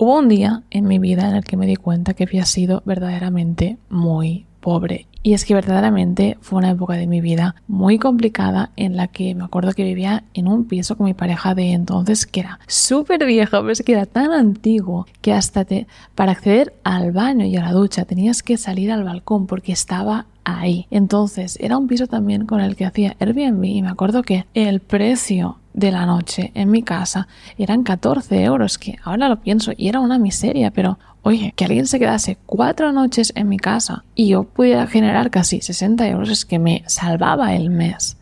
Hubo un día en mi vida en el que me di cuenta que había sido verdaderamente muy pobre. Y es que verdaderamente fue una época de mi vida muy complicada en la que me acuerdo que vivía en un piso con mi pareja de entonces que era súper viejo, pero es que era tan antiguo que hasta te, para acceder al baño y a la ducha tenías que salir al balcón porque estaba ahí. Entonces era un piso también con el que hacía Airbnb y me acuerdo que el precio de la noche en mi casa eran 14 euros, que ahora lo pienso y era una miseria, pero oye, que alguien se quedase cuatro noches en mi casa y yo pudiera generar casi 60 euros es que me salvaba el mes.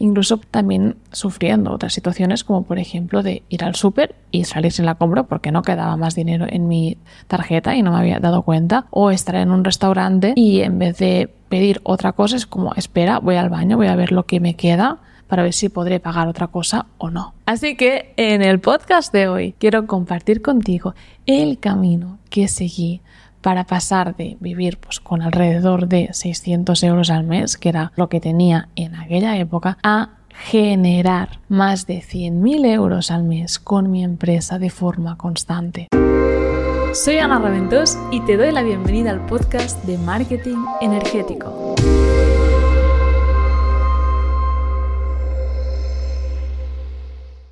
Incluso también sufriendo otras situaciones como por ejemplo de ir al súper y salir sin la compra porque no quedaba más dinero en mi tarjeta y no me había dado cuenta o estar en un restaurante y en vez de pedir otra cosa es como espera voy al baño voy a ver lo que me queda para ver si podré pagar otra cosa o no. Así que en el podcast de hoy quiero compartir contigo el camino que seguí para pasar de vivir pues, con alrededor de 600 euros al mes, que era lo que tenía en aquella época, a generar más de 100.000 euros al mes con mi empresa de forma constante. Soy Ana Raventós y te doy la bienvenida al podcast de Marketing Energético.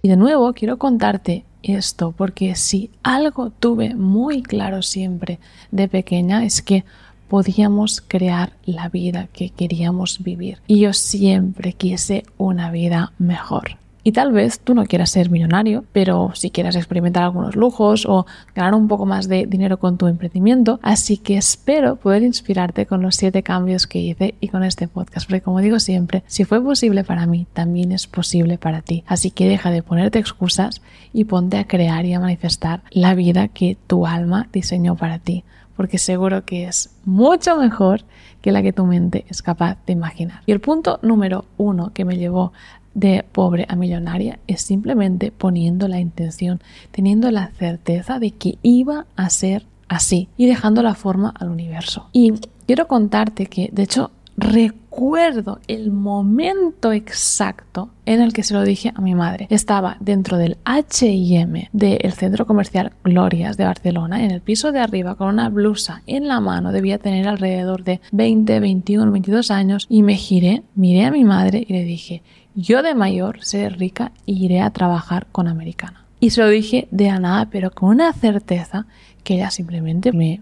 Y de nuevo quiero contarte esto porque si algo tuve muy claro siempre de pequeña es que podíamos crear la vida que queríamos vivir. Y yo siempre quise una vida mejor. Y tal vez tú no quieras ser millonario, pero si quieras experimentar algunos lujos o ganar un poco más de dinero con tu emprendimiento. Así que espero poder inspirarte con los siete cambios que hice y con este podcast. Porque como digo siempre, si fue posible para mí, también es posible para ti. Así que deja de ponerte excusas y ponte a crear y a manifestar la vida que tu alma diseñó para ti. Porque seguro que es mucho mejor que la que tu mente es capaz de imaginar. Y el punto número uno que me llevó de pobre a millonaria es simplemente poniendo la intención, teniendo la certeza de que iba a ser así y dejando la forma al universo. Y quiero contarte que, de hecho, recuerdo el momento exacto en el que se lo dije a mi madre. Estaba dentro del HM del centro comercial Glorias de Barcelona, en el piso de arriba, con una blusa en la mano. Debía tener alrededor de 20, 21, 22 años. Y me giré, miré a mi madre y le dije, yo de mayor seré rica e iré a trabajar con Americana. Y se lo dije de a nada, pero con una certeza que ella simplemente me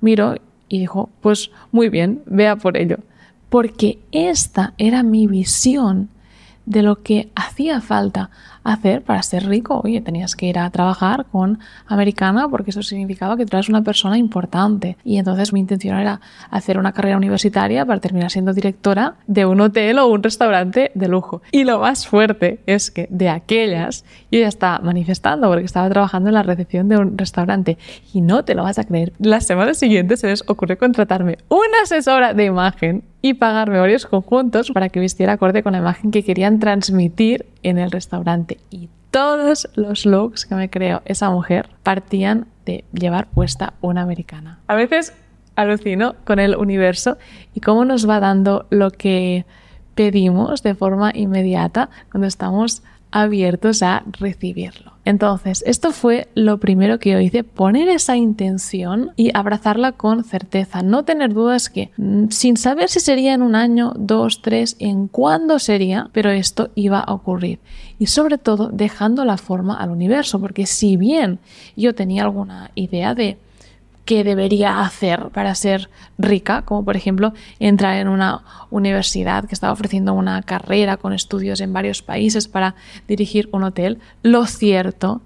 miró y dijo, pues muy bien, vea por ello porque esta era mi visión de lo que hacía falta hacer para ser rico. Oye, tenías que ir a trabajar con americana porque eso significaba que tú eras una persona importante. Y entonces mi intención era hacer una carrera universitaria para terminar siendo directora de un hotel o un restaurante de lujo. Y lo más fuerte es que de aquellas yo ya estaba manifestando porque estaba trabajando en la recepción de un restaurante. Y no te lo vas a creer. La semana siguiente se les ocurrió contratarme una asesora de imagen y pagarme varios conjuntos para que vistiera acorde con la imagen que querían transmitir en el restaurante. Y todos los looks que me creó esa mujer partían de llevar puesta una americana. A veces alucino con el universo y cómo nos va dando lo que pedimos de forma inmediata cuando estamos abiertos a recibirlo. Entonces, esto fue lo primero que yo hice, poner esa intención y abrazarla con certeza, no tener dudas que mm, sin saber si sería en un año, dos, tres, en cuándo sería, pero esto iba a ocurrir. Y sobre todo dejando la forma al universo, porque si bien yo tenía alguna idea de qué debería hacer para ser rica, como por ejemplo entrar en una universidad que estaba ofreciendo una carrera con estudios en varios países para dirigir un hotel. Lo cierto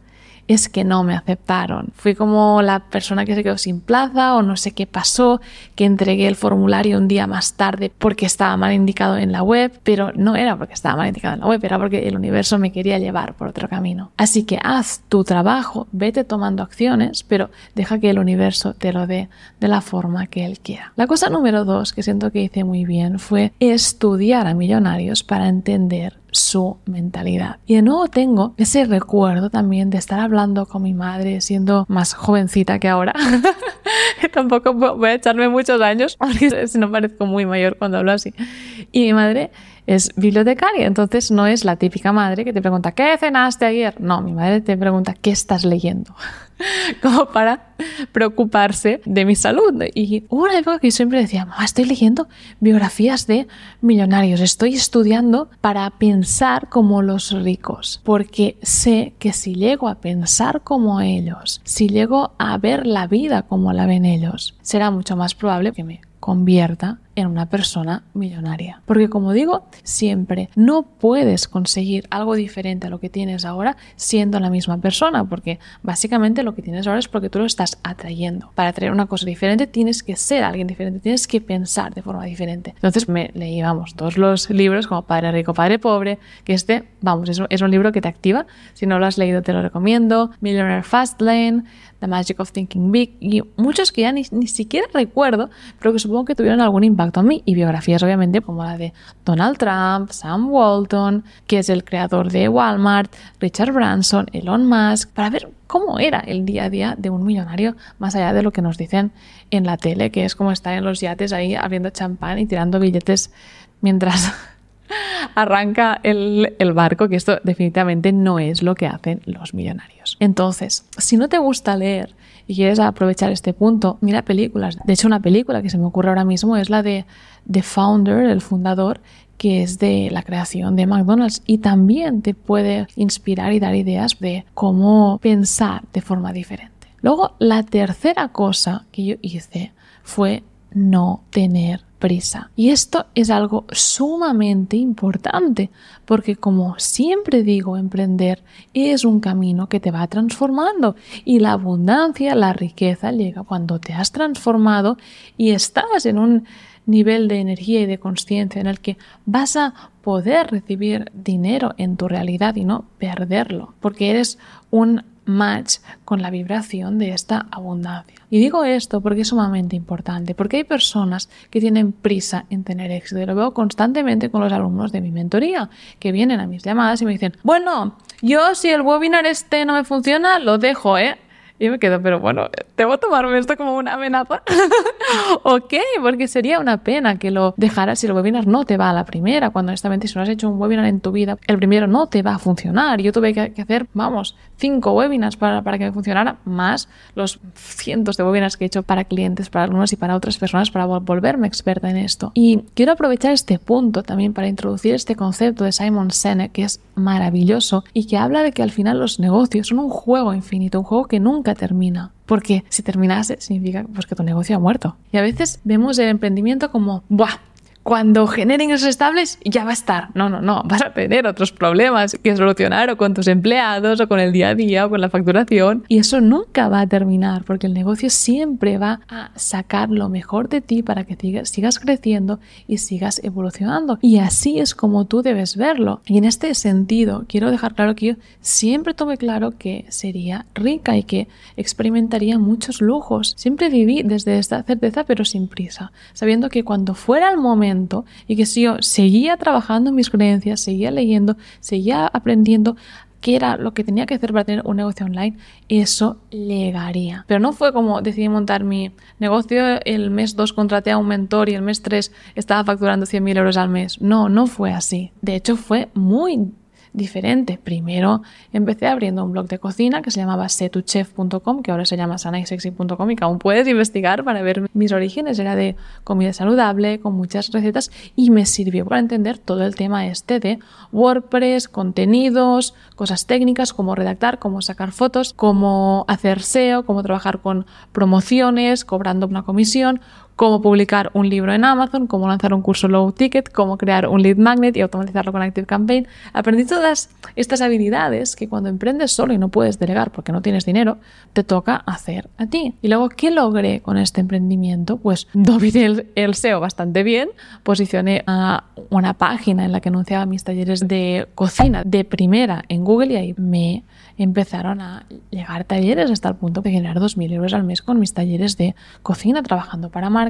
que no me aceptaron. Fui como la persona que se quedó sin plaza o no sé qué pasó, que entregué el formulario un día más tarde porque estaba mal indicado en la web, pero no era porque estaba mal indicado en la web, era porque el universo me quería llevar por otro camino. Así que haz tu trabajo, vete tomando acciones, pero deja que el universo te lo dé de la forma que él quiera. La cosa número dos que siento que hice muy bien fue estudiar a millonarios para entender su mentalidad. Y de nuevo tengo ese recuerdo también de estar hablando con mi madre siendo más jovencita que ahora. Tampoco voy a echarme muchos años porque si no parezco muy mayor cuando hablo así. Y mi madre es bibliotecaria, entonces no es la típica madre que te pregunta, ¿qué cenaste ayer? No, mi madre te pregunta, ¿qué estás leyendo? como para preocuparse de mi salud. Y hubo una época que yo siempre decía, mamá, estoy leyendo biografías de millonarios, estoy estudiando para pensar como los ricos, porque sé que si llego a pensar como ellos, si llego a ver la vida como la ven ellos, será mucho más probable que me convierta en una persona millonaria. Porque como digo, siempre no puedes conseguir algo diferente a lo que tienes ahora siendo la misma persona, porque básicamente lo que tienes ahora es porque tú lo estás atrayendo. Para atraer una cosa diferente tienes que ser alguien diferente, tienes que pensar de forma diferente. Entonces me leí, vamos, todos los libros como Padre Rico, Padre Pobre, que este, vamos, es, es un libro que te activa. Si no lo has leído te lo recomiendo. Millionaire Fastlane, The Magic of Thinking Big y muchos que ya ni, ni siquiera recuerdo, pero que supongo que tuvieron algún impacto en mí. Y biografías obviamente como la de Donald Trump, Sam Walton, que es el creador de Walmart, Richard Branson, Elon Musk, para ver cómo era el día a día de un millonario más allá de lo que nos dicen en la tele, que es como estar en los yates ahí abriendo champán y tirando billetes mientras arranca el, barco, que esto definitivamente no es lo que hacen los millonarios. Entonces, si no te gusta leer y quieres aprovechar este punto, mira películas. De hecho, una película que se me ocurre ahora mismo es la de The Founder, el fundador, que es de la creación de McDonald's y también te puede inspirar y dar ideas de cómo pensar de forma diferente. Luego, la tercera cosa que yo hice fue no tener prisa. Y esto es algo sumamente importante, porque como siempre digo, emprender es un camino que te va transformando y la abundancia, la riqueza llega cuando te has transformado y estás en un nivel de energía y de conciencia en el que vas a poder recibir dinero en tu realidad y no perderlo, porque eres un match con la vibración de esta abundancia. Y digo esto porque es sumamente importante, porque hay personas que tienen prisa en tener éxito y lo veo constantemente con los alumnos de mi mentoría, que vienen a mis llamadas y me dicen, bueno, yo si el webinar este no me funciona, lo dejo, ¿eh? Y me quedo, pero bueno, ¿debo tomarme esto como una amenaza? ok, porque sería una pena que lo dejaras si el webinar no te va a la primera, cuando honestamente si no has hecho un webinar en tu vida, el primero no te va a funcionar. Yo tuve que hacer, vamos, cinco webinars para, para que me funcionara, más los cientos de webinars que he hecho para clientes, para alumnos y para otras personas para volverme experta en esto. Y quiero aprovechar este punto también para introducir este concepto de Simon Sinek, que es maravilloso y que habla de que al final los negocios son un juego infinito, un juego que nunca termina. Porque si terminase, significa pues, que tu negocio ha muerto. Y a veces vemos el emprendimiento como, ¡buah! Cuando generen ingresos estables ya va a estar. No, no, no, vas a tener otros problemas que solucionar o con tus empleados o con el día a día o con la facturación y eso nunca va a terminar porque el negocio siempre va a sacar lo mejor de ti para que sigas creciendo y sigas evolucionando y así es como tú debes verlo. Y en este sentido quiero dejar claro que yo siempre tuve claro que sería rica y que experimentaría muchos lujos. Siempre viví desde esta certeza pero sin prisa, sabiendo que cuando fuera el momento y que si yo seguía trabajando mis creencias, seguía leyendo, seguía aprendiendo qué era lo que tenía que hacer para tener un negocio online, eso llegaría. Pero no fue como decidí montar mi negocio, el mes 2 contraté a un mentor y el mes 3 estaba facturando 100.000 euros al mes. No, no fue así. De hecho, fue muy diferente. Primero empecé abriendo un blog de cocina que se llamaba setuchef.com, que ahora se llama sanaysexy.com y que aún puedes investigar para ver mis orígenes. Era de comida saludable, con muchas recetas y me sirvió para entender todo el tema este de WordPress, contenidos, cosas técnicas, cómo redactar, cómo sacar fotos, cómo hacer SEO, cómo trabajar con promociones, cobrando una comisión, cómo publicar un libro en Amazon, cómo lanzar un curso low ticket, cómo crear un lead magnet y automatizarlo con Active Campaign. Aprendí todas estas habilidades que cuando emprendes solo y no puedes delegar porque no tienes dinero, te toca hacer a ti. Y luego, ¿qué logré con este emprendimiento? Pues dominé el, el SEO bastante bien, posicioné a una página en la que anunciaba mis talleres de cocina de primera en Google y ahí me empezaron a llegar talleres hasta el punto de generar 2.000 euros al mes con mis talleres de cocina trabajando para marca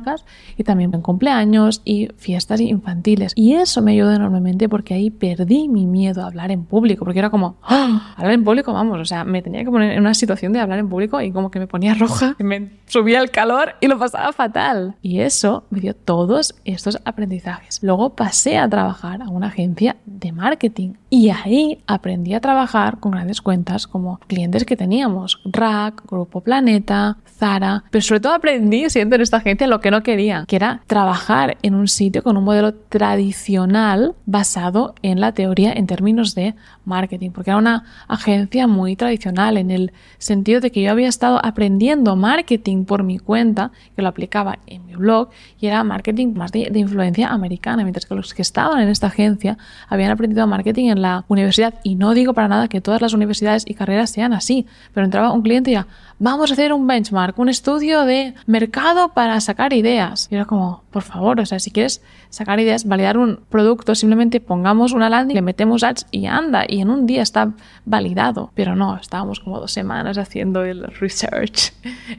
y también en cumpleaños y fiestas infantiles. Y eso me ayudó enormemente porque ahí perdí mi miedo a hablar en público, porque era como, ¡Ah! hablar en público, vamos, o sea, me tenía que poner en una situación de hablar en público y como que me ponía roja, me subía el calor y lo pasaba fatal. Y eso me dio todos estos aprendizajes. Luego pasé a trabajar a una agencia de marketing y ahí aprendí a trabajar con grandes cuentas como clientes que teníamos, Rack, Grupo Planeta, Zara, pero sobre todo aprendí siendo en esta agencia lo que no quería, que era trabajar en un sitio con un modelo tradicional basado en la teoría en términos de marketing, porque era una agencia muy tradicional en el sentido de que yo había estado aprendiendo marketing por mi cuenta, que lo aplicaba en mi blog, y era marketing más de, de influencia americana, mientras que los que estaban en esta agencia habían aprendido marketing en la universidad, y no digo para nada que todas las universidades y carreras sean así, pero entraba un cliente y ya, vamos a hacer un benchmark, un estudio de mercado para sacar ideas. Y era como, por favor, o sea, si quieres sacar ideas, validar un producto, simplemente pongamos una landing, le metemos ads y anda, y en un día está validado. Pero no, estábamos como dos semanas haciendo el research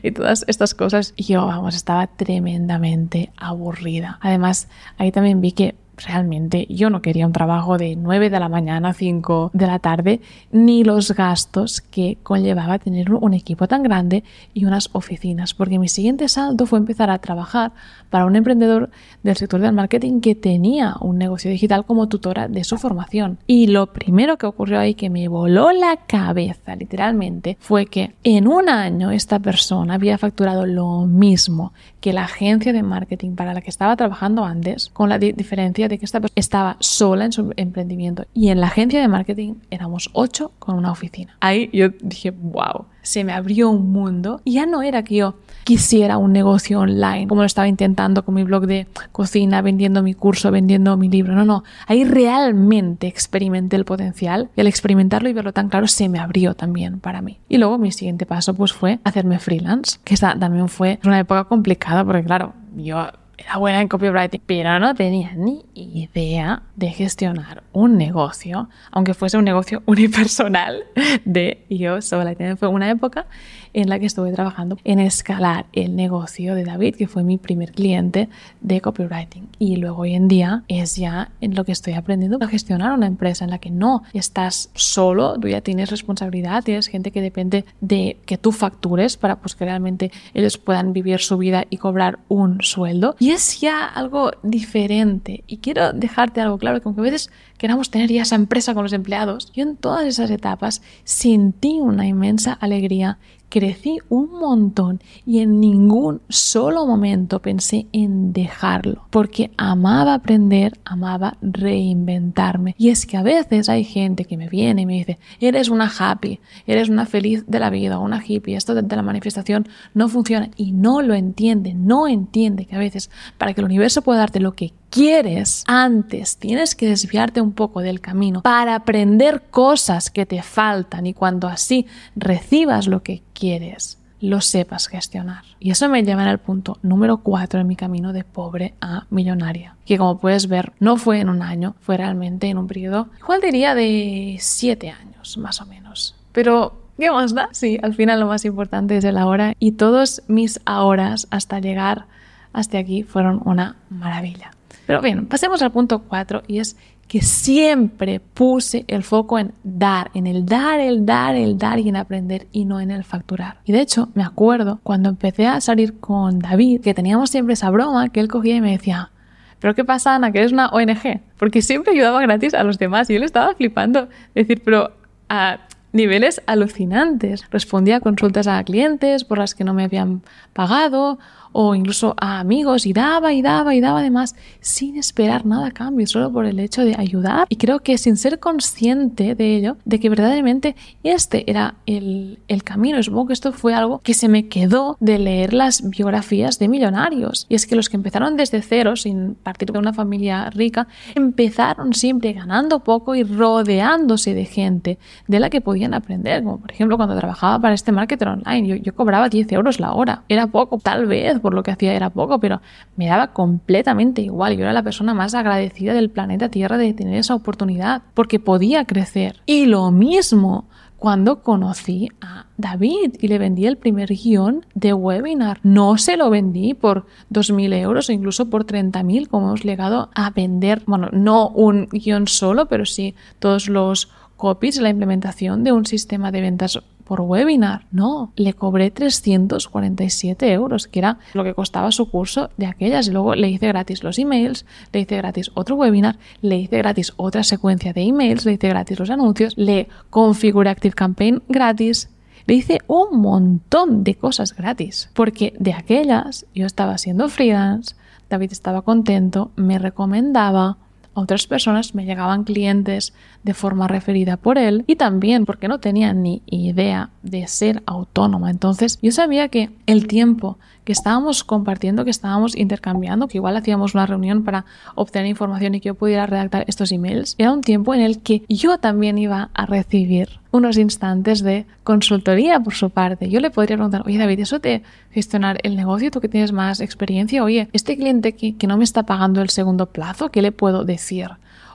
y todas estas cosas. Y yo, vamos, estaba tremendamente aburrida. Además, ahí también vi que realmente yo no quería un trabajo de 9 de la mañana a 5 de la tarde, ni los gastos que conllevaba tener un equipo tan grande y unas oficinas, porque mi siguiente salto fue empezar a trabajar para un emprendedor del sector del marketing que tenía un negocio digital como tutora de su formación. Y lo primero que ocurrió ahí que me voló la cabeza literalmente fue que en un año esta persona había facturado lo mismo que la agencia de marketing para la que estaba trabajando antes, con la diferencia de que esta persona estaba sola en su emprendimiento y en la agencia de marketing éramos ocho con una oficina. Ahí yo dije, wow, se me abrió un mundo y ya no era que yo quisiera un negocio online, como lo estaba intentando con mi blog de cocina, vendiendo mi curso, vendiendo mi libro. No, no, ahí realmente experimenté el potencial y al experimentarlo y verlo tan claro se me abrió también para mí. Y luego mi siguiente paso pues fue hacerme freelance, que esta también fue una época complicada porque claro, yo era buena en copywriting, pero no tenía ni idea de gestionar un negocio, aunque fuese un negocio unipersonal de yo sola. Fue una época en la que estuve trabajando en escalar el negocio de David, que fue mi primer cliente de copywriting. Y luego hoy en día es ya en lo que estoy aprendiendo a gestionar una empresa en la que no estás solo, tú ya tienes responsabilidad, tienes gente que depende de que tú factures para pues que realmente ellos puedan vivir su vida y cobrar un sueldo. Y es ya algo diferente. Y quiero dejarte algo claro, que aunque a veces queramos tener ya esa empresa con los empleados, yo en todas esas etapas sentí una inmensa alegría crecí un montón y en ningún solo momento pensé en dejarlo, porque amaba aprender, amaba reinventarme. Y es que a veces hay gente que me viene y me dice, eres una happy, eres una feliz de la vida, una hippie, esto de la manifestación no funciona y no lo entiende, no entiende que a veces para que el universo pueda darte lo que quieres, antes tienes que desviarte un poco del camino para aprender cosas que te faltan y cuando así recibas lo que quieres, lo sepas gestionar. Y eso me lleva al punto número 4 en mi camino de pobre a millonaria, que como puedes ver no fue en un año, fue realmente en un periodo, igual diría de 7 años más o menos. Pero ¿Qué más da? Sí, al final lo más importante es el ahora y todos mis ahoras hasta llegar hasta aquí fueron una maravilla. Pero bien, pasemos al punto 4 y es que siempre puse el foco en dar, en el dar, el dar, el dar y en aprender y no en el facturar. Y de hecho, me acuerdo cuando empecé a salir con David, que teníamos siempre esa broma que él cogía y me decía, pero ¿qué pasa, Ana? Que eres una ONG. Porque siempre ayudaba gratis a los demás y yo le estaba flipando. Decir, pero a niveles alucinantes. Respondía a consultas a clientes por las que no me habían pagado o incluso a amigos y daba y daba y daba además sin esperar nada a cambio, solo por el hecho de ayudar. Y creo que sin ser consciente de ello, de que verdaderamente este era el, el camino. Y supongo que esto fue algo que se me quedó de leer las biografías de millonarios. Y es que los que empezaron desde cero, sin partir de una familia rica, empezaron siempre ganando poco y rodeándose de gente de la que podían aprender. Como por ejemplo cuando trabajaba para este marketer online, yo, cobraba 10 euros la hora. Era poco, tal vez por lo que hacía era poco, pero me daba completamente igual. Yo era la persona más agradecida del planeta Tierra de tener esa oportunidad, porque podía crecer. Y lo mismo cuando conocí a David y le vendí el primer guion de webinar. No se lo vendí por 2.000 euros o incluso por 30.000 como hemos llegado a vender, bueno, no un guion solo, pero sí todos los copies, la implementación de un sistema de ventas por webinar. No, le cobré 347 euros, que era lo que costaba su curso de aquellas. Y luego le hice gratis los emails, le hice gratis otro webinar, le hice gratis otra secuencia de emails, le hice gratis los anuncios, le configuré Active Campaign gratis. Le hice un montón de cosas gratis, porque de aquellas yo estaba siendo freelance, David estaba contento, me recomendaba, a otras personas me llegaban clientes de forma referida por él y también porque no tenía ni idea de ser autónoma. Entonces yo sabía que el tiempo que estábamos compartiendo, que estábamos intercambiando, que igual hacíamos una reunión para obtener información y que yo pudiera redactar estos emails, era un tiempo en el que yo también iba a recibir unos instantes de consultoría por su parte. Yo le podría preguntar, oye David, eso de gestionar el negocio, tú que tienes más experiencia, oye, este cliente que, que no me está pagando el segundo plazo, ¿qué le puedo decir?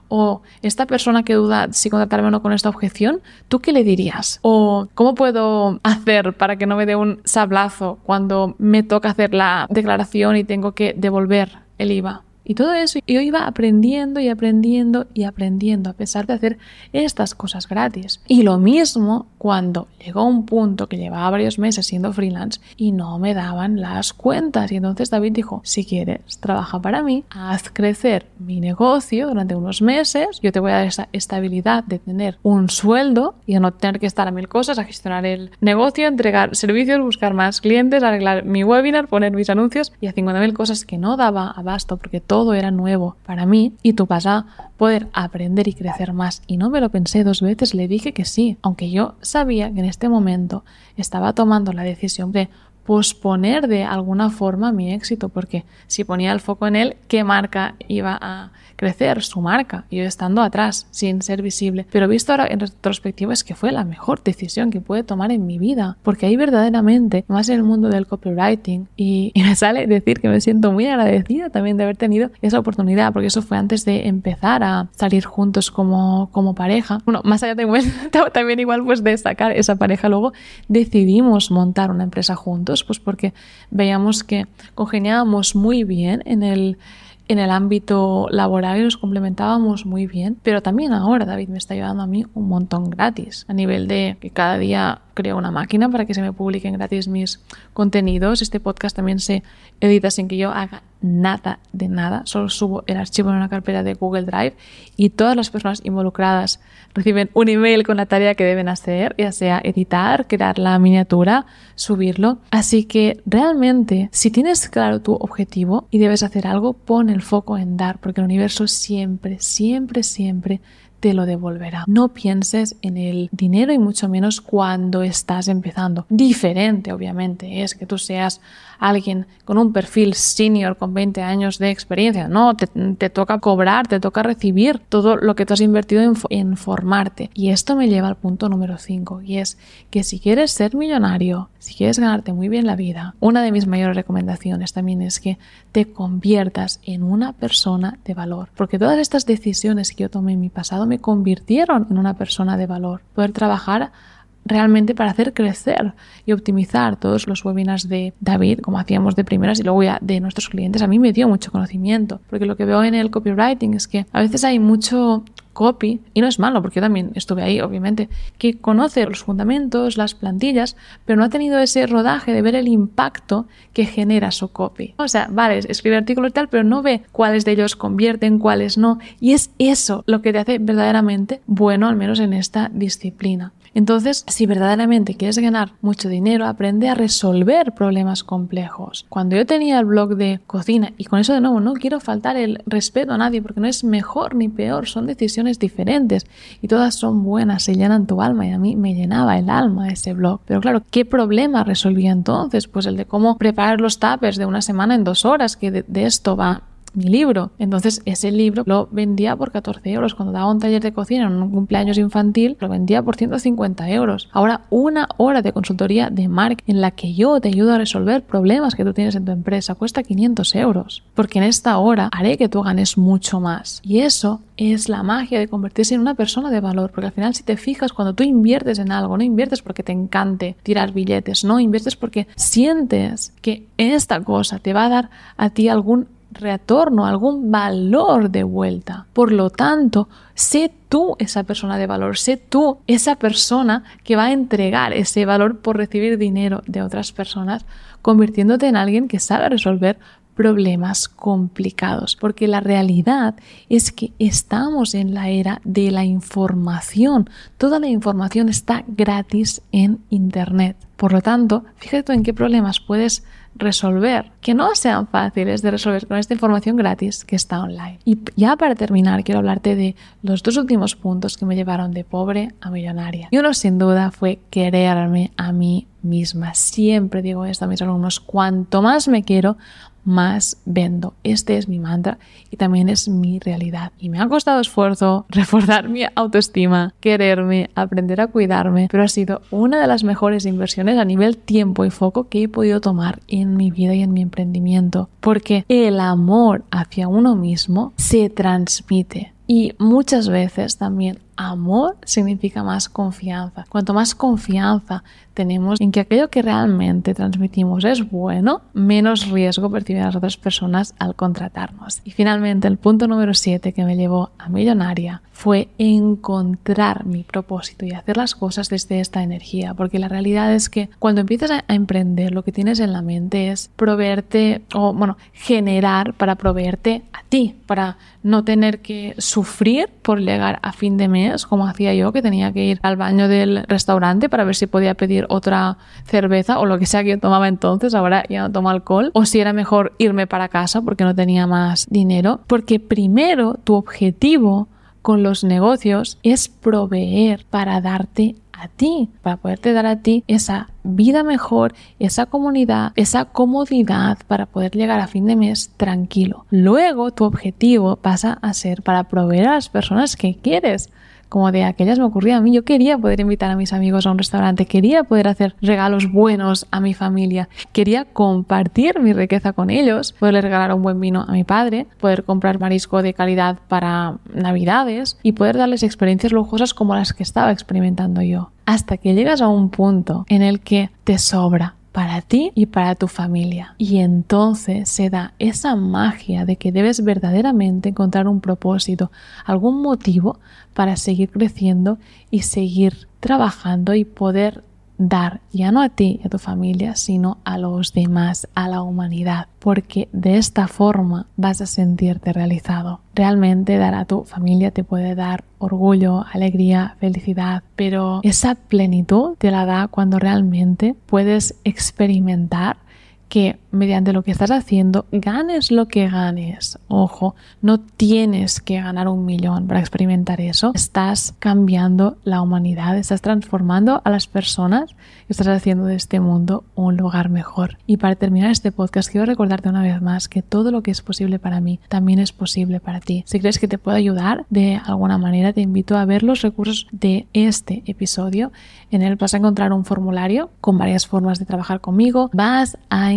O esta persona que duda si contratarme o no con esta objeción, ¿tú qué le dirías? O ¿cómo puedo hacer para que no me dé un sablazo cuando me toca hacer la declaración y tengo que devolver el IVA? Y todo eso yo iba aprendiendo y aprendiendo y aprendiendo a pesar de hacer estas cosas gratis. Y lo mismo cuando llegó un punto que llevaba varios meses siendo freelance y no me daban las cuentas. Y entonces David dijo, si quieres, trabaja para mí, haz crecer mi negocio durante unos meses, yo te voy a dar esa estabilidad de tener un sueldo y no tener que estar a mil cosas, a gestionar el negocio, entregar servicios, buscar más clientes, arreglar mi webinar, poner mis anuncios y a 50.000 cosas que no daba abasto porque todo todo era nuevo para mí y tú vas a poder aprender y crecer más. Y no me lo pensé dos veces, le dije que sí, aunque yo sabía que en este momento estaba tomando la decisión de posponer de alguna forma mi éxito, porque si ponía el foco en él, ¿qué marca iba a crecer? Su marca, yo estando atrás, sin ser visible. Pero visto ahora en retrospectiva es que fue la mejor decisión que pude tomar en mi vida, porque ahí verdaderamente, más en el mundo del copywriting, y, me sale decir que me siento muy agradecida también de haber tenido esa oportunidad, porque eso fue antes de empezar a salir juntos como, como pareja. Bueno, más allá de también igual pues de sacar esa pareja, luego decidimos montar una empresa juntos pues porque veíamos que congeniábamos muy bien en el, en el ámbito laboral y nos complementábamos muy bien, pero también ahora David me está ayudando a mí un montón gratis, a nivel de que cada día creo una máquina para que se me publiquen gratis mis contenidos. Este podcast también se edita sin que yo haga nada de nada, solo subo el archivo en una carpeta de Google Drive y todas las personas involucradas reciben un email con la tarea que deben hacer, ya sea editar, crear la miniatura, subirlo. Así que realmente, si tienes claro tu objetivo y debes hacer algo, pon el foco en dar, porque el universo siempre, siempre, siempre te lo devolverá. No pienses en el dinero y mucho menos cuando estás empezando. Diferente, obviamente, es que tú seas alguien con un perfil senior con 20 años de experiencia. No, te, toca cobrar, te toca recibir todo lo que tú has invertido en, formarte. Y esto me lleva al punto número 5 y es que si quieres ser millonario, si quieres ganarte muy bien la vida, una de mis mayores recomendaciones también es que te conviertas en una persona de valor. Porque todas estas decisiones que yo tomé en mi pasado me convirtieron en una persona de valor. Poder trabajar realmente para hacer crecer y optimizar todos los webinars de David, como hacíamos de primeras y luego ya de nuestros clientes, a mí me dio mucho conocimiento, porque lo que veo en el copywriting es que a veces hay mucho copy, y no es malo, porque yo también estuve ahí, obviamente, que conoce los fundamentos, las plantillas, pero no ha tenido ese rodaje de ver el impacto que genera su copy. O sea, vale, escribe artículos y tal, pero no ve cuáles de ellos convierten, cuáles no, y es eso lo que te hace verdaderamente bueno, al menos en esta disciplina. Entonces, si verdaderamente quieres ganar mucho dinero, aprende a resolver problemas complejos. Cuando yo tenía el blog de cocina, y con eso de nuevo no quiero faltar el respeto a nadie porque no es mejor ni peor, son decisiones diferentes y todas son buenas, se llenan tu alma y a mí me llenaba el alma ese blog. Pero claro, ¿qué problema resolvía entonces? Pues el de cómo preparar los tapers de una semana en dos horas, que de, esto va mi libro. Entonces ese libro lo vendía por 14 euros. Cuando daba un taller de cocina en un cumpleaños infantil, lo vendía por 150 euros. Ahora una hora de consultoría de marketing en la que yo te ayudo a resolver problemas que tú tienes en tu empresa cuesta 500 euros. Porque en esta hora haré que tú ganes mucho más. Y eso es la magia de convertirse en una persona de valor. Porque al final si te fijas, cuando tú inviertes en algo, no inviertes porque te encante tirar billetes, no inviertes porque sientes que esta cosa te va a dar a ti algún retorno, algún valor de vuelta. Por lo tanto, sé tú esa persona de valor, sé tú esa persona que va a entregar ese valor por recibir dinero de otras personas, convirtiéndote en alguien que sabe resolver problemas complicados, porque la realidad es que estamos en la era de la información. Toda la información está gratis en Internet. Por lo tanto, fíjate en qué problemas puedes resolver, que no sean fáciles de resolver con esta información gratis que está online. Y ya para terminar, quiero hablarte de los dos últimos puntos que me llevaron de pobre a millonaria. Y uno sin duda fue quererme a mí misma. Siempre digo esto a mis alumnos, cuanto más me quiero, más vendo. Este es mi mantra y también es mi realidad. Y me ha costado esfuerzo reforzar mi autoestima, quererme, aprender a cuidarme, pero ha sido una de las mejores inversiones a nivel tiempo y foco que he podido tomar en mi vida y en mi emprendimiento. Porque el amor hacia uno mismo se transmite. Y muchas veces también amor significa más confianza. Cuanto más confianza tenemos en que aquello que realmente transmitimos es bueno, menos riesgo perciben las otras personas al contratarnos. Y finalmente, el punto número 7 que me llevó a millonaria fue encontrar mi propósito y hacer las cosas desde esta energía, porque la realidad es que cuando empiezas a emprender, lo que tienes en la mente es proveerte o, bueno, generar para proveerte a ti, para no tener que sufrir por llegar a fin de mes, como hacía yo, que tenía que ir al baño del restaurante para ver si podía pedir otra cerveza o lo que sea que yo tomaba entonces, ahora ya no tomo alcohol, o si era mejor irme para casa porque no tenía más dinero, porque primero tu objetivo con los negocios es proveer para darte a ti, para poderte dar a ti esa vida mejor, esa comunidad, esa comodidad para poder llegar a fin de mes tranquilo. Luego tu objetivo pasa a ser para proveer a las personas que quieres como de aquellas me ocurría a mí. Yo quería poder invitar a mis amigos a un restaurante, quería poder hacer regalos buenos a mi familia, quería compartir mi riqueza con ellos, poderle regalar un buen vino a mi padre, poder comprar marisco de calidad para navidades y poder darles experiencias lujosas como las que estaba experimentando yo. Hasta que llegas a un punto en el que te sobra, para ti y para tu familia. Y entonces se da esa magia de que debes verdaderamente encontrar un propósito, algún motivo para seguir creciendo y seguir trabajando y poder dar ya no a ti y a tu familia, sino a los demás, a la humanidad, porque de esta forma vas a sentirte realizado. Realmente dar a tu familia te puede dar orgullo, alegría, felicidad, pero esa plenitud te la da cuando realmente puedes experimentar que mediante lo que estás haciendo ganes lo que ganes. Ojo, no tienes que ganar un millón para experimentar eso. Estás cambiando la humanidad, estás transformando a las personas y estás haciendo de este mundo un lugar mejor. Y para terminar este podcast, quiero recordarte una vez más que todo lo que es posible para mí también es posible para ti. Si crees que te puedo ayudar de alguna manera, te invito a ver los recursos de este episodio. En él vas a encontrar un formulario con varias formas de trabajar conmigo. Vas a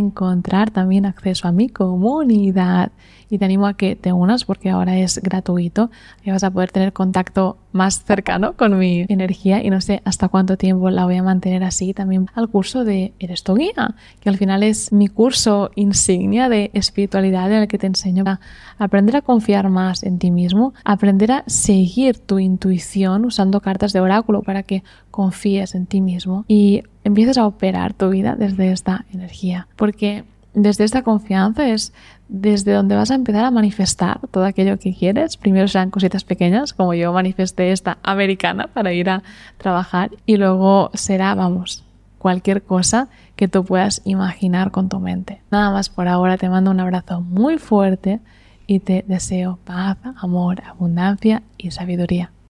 encontrar también acceso a mi comunidad. Y te animo a que te unas porque ahora es gratuito y vas a poder tener contacto más cercano con mi energía. Y no sé hasta cuánto tiempo la voy a mantener así también al curso de Eres tu guía que al final es mi curso insignia de espiritualidad en el que te enseño a aprender a confiar más en ti mismo aprender a seguir tu intuición usando cartas de oráculo para que confíes en ti mismo y empieces a operar tu vida desde esta energía. Porque desde esta confianza es desde donde vas a empezar a manifestar todo aquello que quieres. Primero serán cositas pequeñas, como yo manifesté esta americana para ir a trabajar, y luego será, vamos, cualquier cosa que tú puedas imaginar con tu mente. Nada más por ahora, te mando un abrazo muy fuerte y te deseo paz, amor, abundancia y sabiduría.